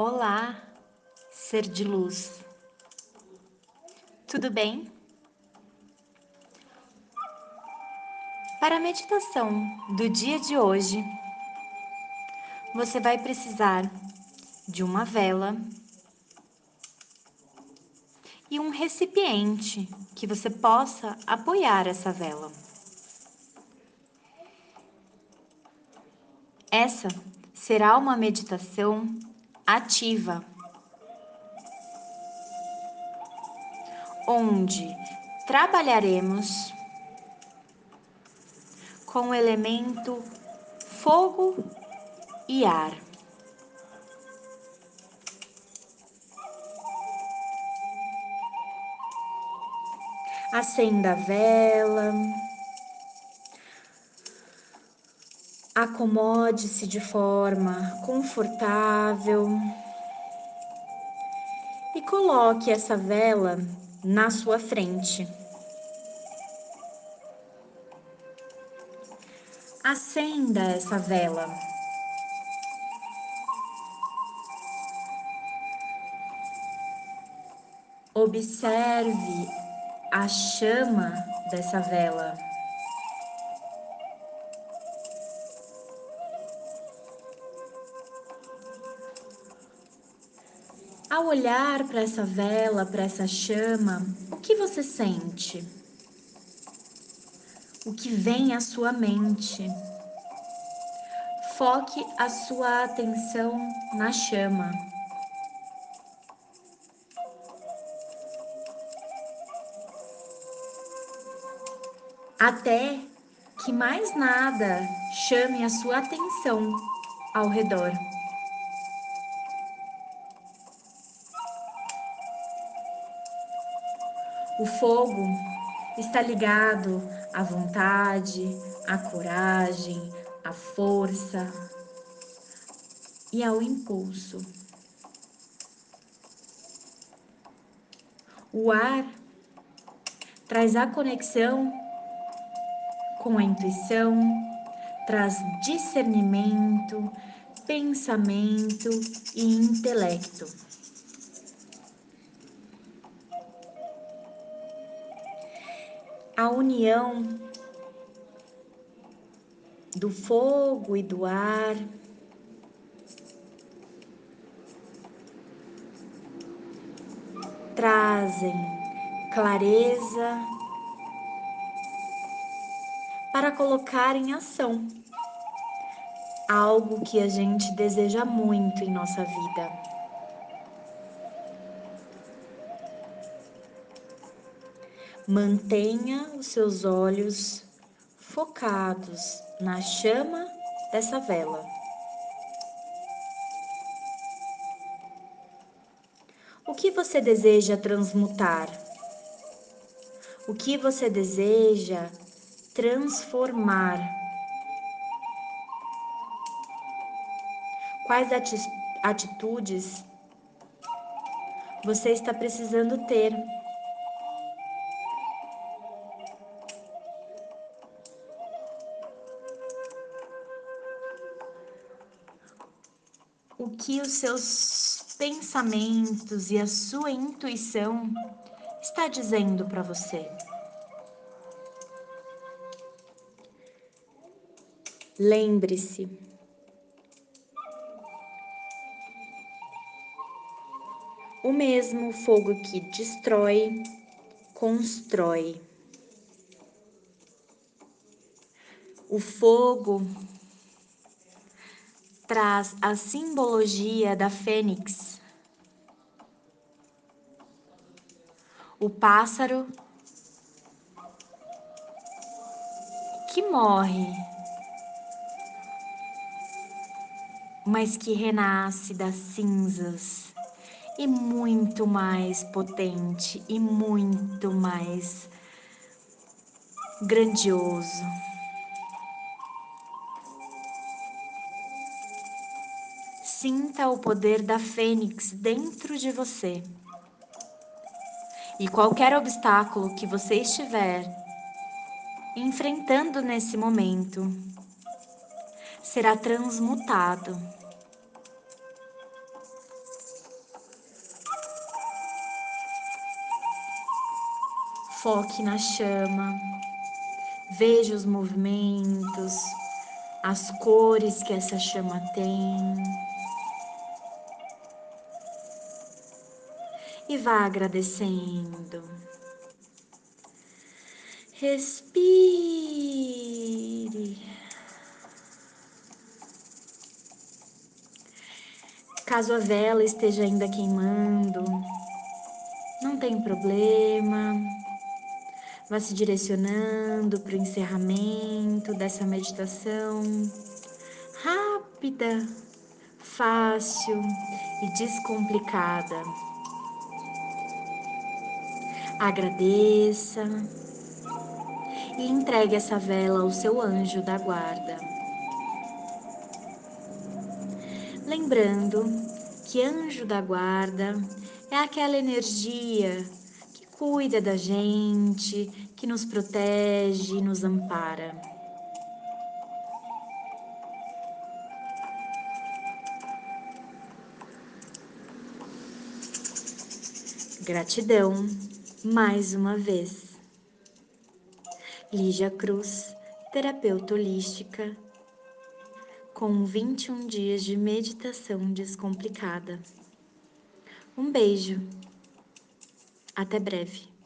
Olá, ser de luz. Tudo bem? Para a meditação do dia de hoje, você vai precisar de uma vela e um recipiente que você possa apoiar essa vela. Essa será uma meditação ativa, onde trabalharemos com o elemento fogo e ar. Acenda a vela. Acomode-se de forma confortável e coloque essa vela na sua frente. Acenda essa vela. Observe a chama dessa vela. Ao olhar para essa vela, para essa chama, o que você sente? O que vem à sua mente? Foque a sua atenção na chama. Até que mais nada chame a sua atenção ao redor. O fogo está ligado à vontade, à coragem, à força e ao impulso. O ar traz a conexão com a intuição, traz discernimento, pensamento e intelecto. A união do fogo e do ar. Trazem clareza para colocar em ação algo que a gente deseja muito em nossa vida. Mantenha os seus olhos focados na chama dessa vela. O que você deseja transmutar? O que você deseja transformar? Quais atitudes você está precisando ter? O que os seus pensamentos e a sua intuição está dizendo para você. Lembre-se, o mesmo fogo que destrói, constrói. O fogo traz a simbologia da fênix. O pássaro que morre, mas que renasce das cinzas e muito mais potente e muito mais grandioso. Sinta o poder da fênix dentro de você. E qualquer obstáculo que você estiver enfrentando nesse momento será transmutado. Foque na chama, veja os movimentos, as cores que essa chama tem. E vá agradecendo. Respire. Caso a vela esteja ainda queimando, não tem problema. Vá se direcionando para o encerramento dessa meditação rápida, fácil e descomplicada. Agradeça e entregue essa vela ao seu anjo da guarda. Lembrando que anjo da guarda é aquela energia cuida da gente, que nos protege, nos ampara. Gratidão mais uma vez. Lígia Cruz, terapeuta holística, com 21 dias de meditação descomplicada. Um beijo. Até breve.